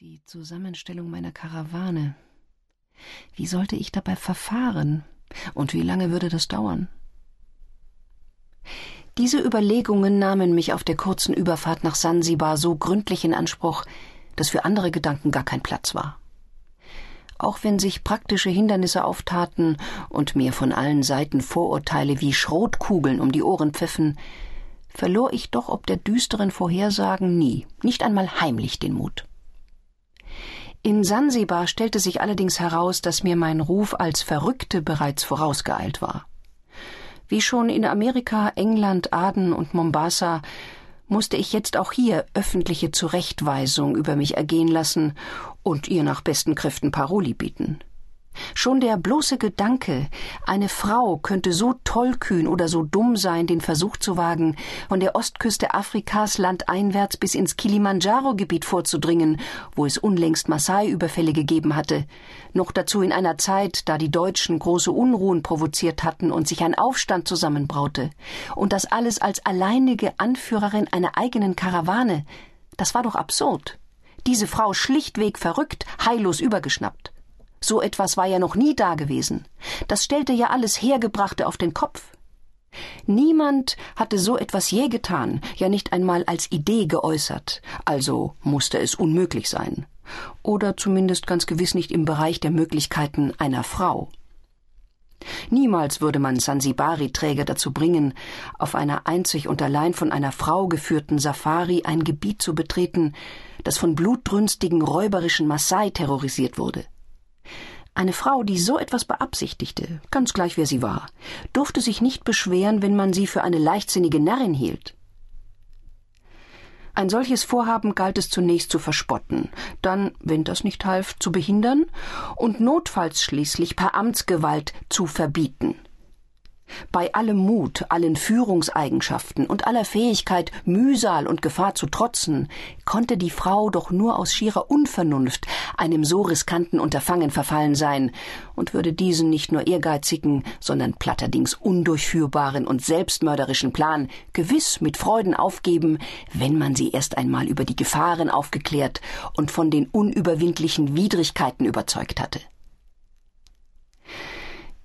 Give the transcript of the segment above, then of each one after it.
Die Zusammenstellung meiner Karawane. Wie sollte ich dabei verfahren? Und wie lange würde das dauern? Diese Überlegungen nahmen mich auf der kurzen Überfahrt nach Sansibar so gründlich in Anspruch, dass für andere Gedanken gar kein Platz war. Auch wenn sich praktische Hindernisse auftaten und mir von allen Seiten Vorurteile wie Schrotkugeln um die Ohren pfiffen, verlor ich doch ob der düsteren Vorhersagen nie, nicht einmal heimlich den Mut. In Sansibar stellte sich allerdings heraus, dass mir mein Ruf als Verrückte bereits vorausgeeilt war. Wie schon in Amerika, England, Aden und Mombasa musste ich jetzt auch hier öffentliche Zurechtweisung über mich ergehen lassen und ihr nach besten Kräften Paroli bieten. Schon der bloße Gedanke, eine Frau könnte so tollkühn oder so dumm sein, den Versuch zu wagen, von der Ostküste Afrikas landeinwärts bis ins Kilimanjaro-Gebiet vorzudringen, wo es unlängst Maasai-Überfälle gegeben hatte, noch dazu in einer Zeit, da die Deutschen große Unruhen provoziert hatten und sich ein Aufstand zusammenbraute, und das alles als alleinige Anführerin einer eigenen Karawane, das war doch absurd. Diese Frau schlichtweg verrückt, heillos übergeschnappt. So etwas war ja noch nie dagewesen. Das stellte ja alles Hergebrachte auf den Kopf. Niemand hatte so etwas je getan, ja nicht einmal als Idee geäußert, also musste es unmöglich sein. Oder zumindest ganz gewiss nicht im Bereich der Möglichkeiten einer Frau. Niemals würde man Sansibari-Träger dazu bringen, auf einer einzig und allein von einer Frau geführten Safari ein Gebiet zu betreten, das von blutdrünstigen räuberischen Maasai terrorisiert wurde. Eine Frau, die so etwas beabsichtigte, ganz gleich wer sie war, durfte sich nicht beschweren, wenn man sie für eine leichtsinnige Närrin hielt. Ein solches Vorhaben galt es zunächst zu verspotten, dann, wenn das nicht half, zu behindern und notfalls schließlich per Amtsgewalt zu verbieten. Bei allem Mut, allen Führungseigenschaften und aller Fähigkeit, Mühsal und Gefahr zu trotzen, konnte die Frau doch nur aus schierer Unvernunft einem so riskanten Unterfangen verfallen sein und würde diesen nicht nur ehrgeizigen, sondern platterdings undurchführbaren und selbstmörderischen Plan gewiss mit Freuden aufgeben, wenn man sie erst einmal über die Gefahren aufgeklärt und von den unüberwindlichen Widrigkeiten überzeugt hatte.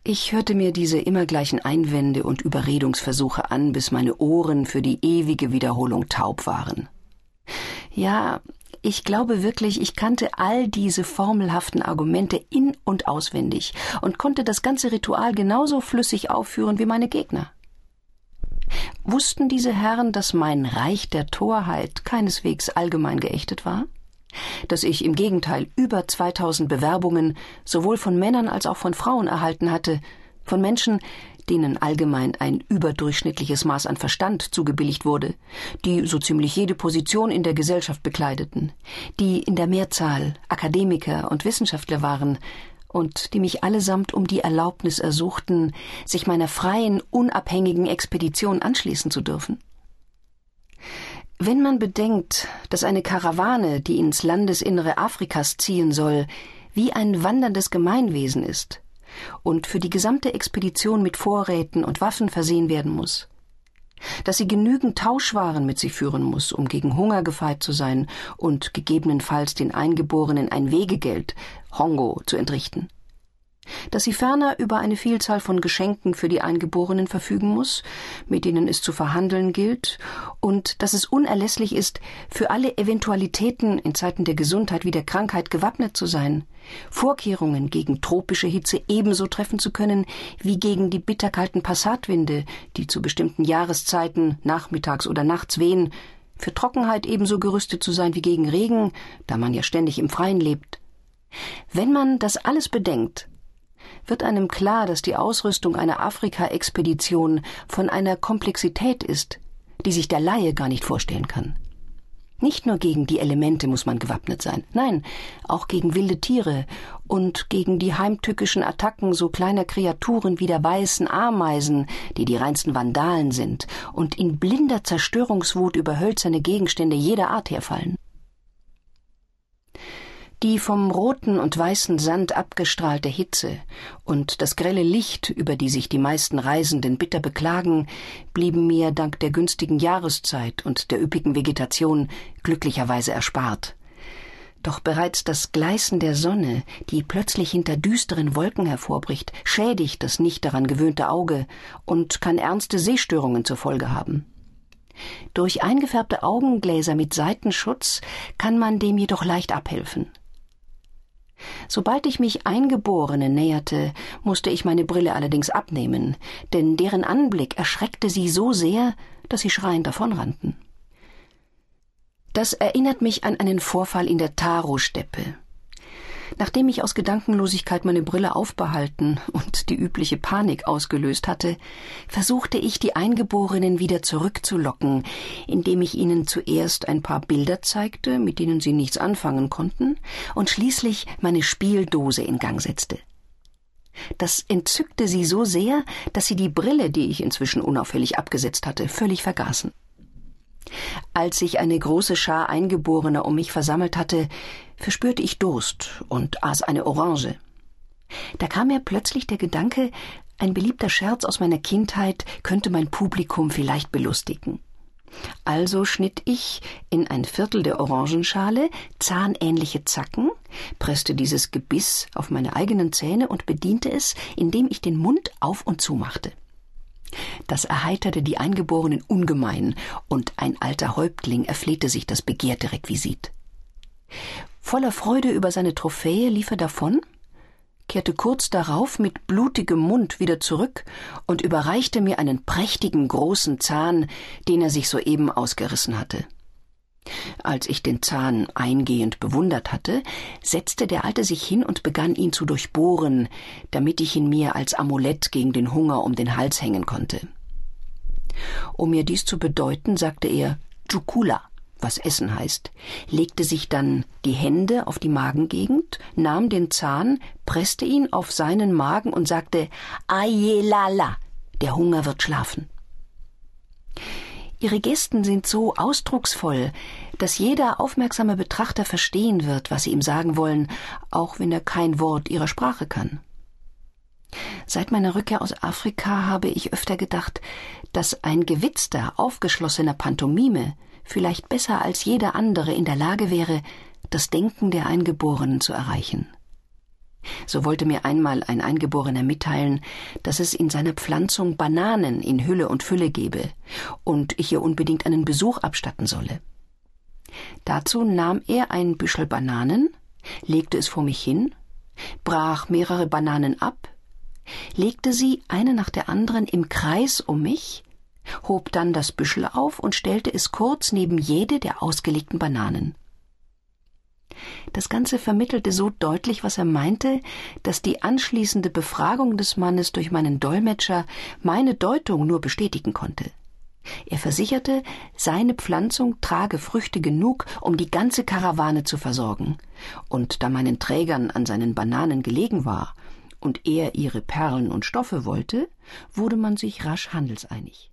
Ich hörte mir diese immer gleichen Einwände und Überredungsversuche an, bis meine Ohren für die ewige Wiederholung taub waren. Ja, ich glaube wirklich, ich kannte all diese formelhaften Argumente in und auswendig und konnte das ganze Ritual genauso flüssig aufführen wie meine Gegner. Wussten diese Herren, dass mein Reich der Torheit keineswegs allgemein geächtet war? Dass ich im Gegenteil über 2000 Bewerbungen sowohl von Männern als auch von Frauen erhalten hatte, von Menschen, denen allgemein ein überdurchschnittliches Maß an Verstand zugebilligt wurde, die so ziemlich jede Position in der Gesellschaft bekleideten, die in der Mehrzahl Akademiker und Wissenschaftler waren, und die mich allesamt um die Erlaubnis ersuchten, sich meiner freien, unabhängigen Expedition anschließen zu dürfen. Wenn man bedenkt, dass eine Karawane, die ins Landesinnere Afrikas ziehen soll, wie ein wanderndes Gemeinwesen ist und für die gesamte Expedition mit Vorräten und Waffen versehen werden muss, dass sie genügend Tauschwaren mit sich führen muss, um gegen Hunger gefeit zu sein und gegebenenfalls den Eingeborenen ein Wegegeld, Hongo, zu entrichten, dass sie ferner über eine Vielzahl von Geschenken für die Eingeborenen verfügen muss, mit denen es zu verhandeln gilt, und dass es unerlässlich ist, für alle Eventualitäten in Zeiten der Gesundheit wie der Krankheit gewappnet zu sein, Vorkehrungen gegen tropische Hitze ebenso treffen zu können wie gegen die bitterkalten Passatwinde, die zu bestimmten Jahreszeiten nachmittags oder nachts wehen, für Trockenheit ebenso gerüstet zu sein wie gegen Regen, da man ja ständig im Freien lebt. Wenn man das alles bedenkt, wird einem klar, dass die Ausrüstung einer Afrika-Expedition von einer Komplexität ist, die sich der Laie gar nicht vorstellen kann. Nicht nur gegen die Elemente muss man gewappnet sein, nein, auch gegen wilde Tiere und gegen die heimtückischen Attacken so kleiner Kreaturen wie der weißen Ameisen, die die reinsten Vandalen sind und in blinder Zerstörungswut über hölzerne Gegenstände jeder Art herfallen. Die vom roten und weißen Sand abgestrahlte Hitze und das grelle Licht, über die sich die meisten Reisenden bitter beklagen, blieben mir dank der günstigen Jahreszeit und der üppigen Vegetation glücklicherweise erspart. Doch bereits das Gleißen der Sonne, die plötzlich hinter düsteren Wolken hervorbricht, schädigt das nicht daran gewöhnte Auge und kann ernste Sehstörungen zur Folge haben. Durch eingefärbte Augengläser mit Seitenschutz kann man dem jedoch leicht abhelfen. Sobald ich mich Eingeborenen näherte, musste ich meine Brille allerdings abnehmen, denn deren Anblick erschreckte sie so sehr, dass sie schreiend davonrannten. Das erinnert mich an einen Vorfall in der Taro-Steppe. Nachdem ich aus Gedankenlosigkeit meine Brille aufbehalten und die übliche Panik ausgelöst hatte, versuchte ich, die Eingeborenen wieder zurückzulocken, indem ich ihnen zuerst ein paar Bilder zeigte, mit denen sie nichts anfangen konnten, und schließlich meine Spieldose in Gang setzte. Das entzückte sie so sehr, dass sie die Brille, die ich inzwischen unauffällig abgesetzt hatte, völlig vergaßen. Als sich eine große Schar Eingeborener um mich versammelt hatte, verspürte ich Durst und aß eine Orange. Da kam mir plötzlich der Gedanke, ein beliebter Scherz aus meiner Kindheit könnte mein Publikum vielleicht belustigen. Also schnitt ich in ein Viertel der Orangenschale zahnähnliche Zacken, presste dieses Gebiss auf meine eigenen Zähne und bediente es, indem ich den Mund auf und zumachte. Das erheiterte die Eingeborenen ungemein, und ein alter Häuptling erflehte sich das begehrte Requisit. Voller Freude über seine Trophäe lief er davon, kehrte kurz darauf mit blutigem Mund wieder zurück und überreichte mir einen prächtigen großen Zahn, den er sich soeben ausgerissen hatte. Als ich den Zahn eingehend bewundert hatte, setzte der Alte sich hin und begann ihn zu durchbohren, damit ich ihn mir als Amulett gegen den Hunger um den Hals hängen konnte. Um mir dies zu bedeuten, sagte er Jukula, was Essen heißt, legte sich dann die Hände auf die Magengegend, nahm den Zahn, presste ihn auf seinen Magen und sagte Ayelala, der Hunger wird schlafen. Ihre Gesten sind so ausdrucksvoll, dass jeder aufmerksame Betrachter verstehen wird, was sie ihm sagen wollen, auch wenn er kein Wort ihrer Sprache kann. Seit meiner Rückkehr aus Afrika habe ich öfter gedacht, dass ein gewitzter, aufgeschlossener Pantomime vielleicht besser als jeder andere in der Lage wäre, das Denken der Eingeborenen zu erreichen. So wollte mir einmal ein Eingeborener mitteilen, dass es in seiner Pflanzung Bananen in Hülle und Fülle gebe und ich ihr unbedingt einen Besuch abstatten solle. Dazu nahm er ein Büschel Bananen, legte es vor mich hin, brach mehrere Bananen ab, legte sie eine nach der anderen im Kreis um mich, hob dann das Büschel auf und stellte es kurz neben jede der ausgelegten Bananen. Das Ganze vermittelte so deutlich, was er meinte, dass die anschließende Befragung des Mannes durch meinen Dolmetscher meine Deutung nur bestätigen konnte. Er versicherte, seine Pflanzung trage Früchte genug, um die ganze Karawane zu versorgen, und da meinen Trägern an seinen Bananen gelegen war und er ihre Perlen und Stoffe wollte, wurde man sich rasch handelseinig.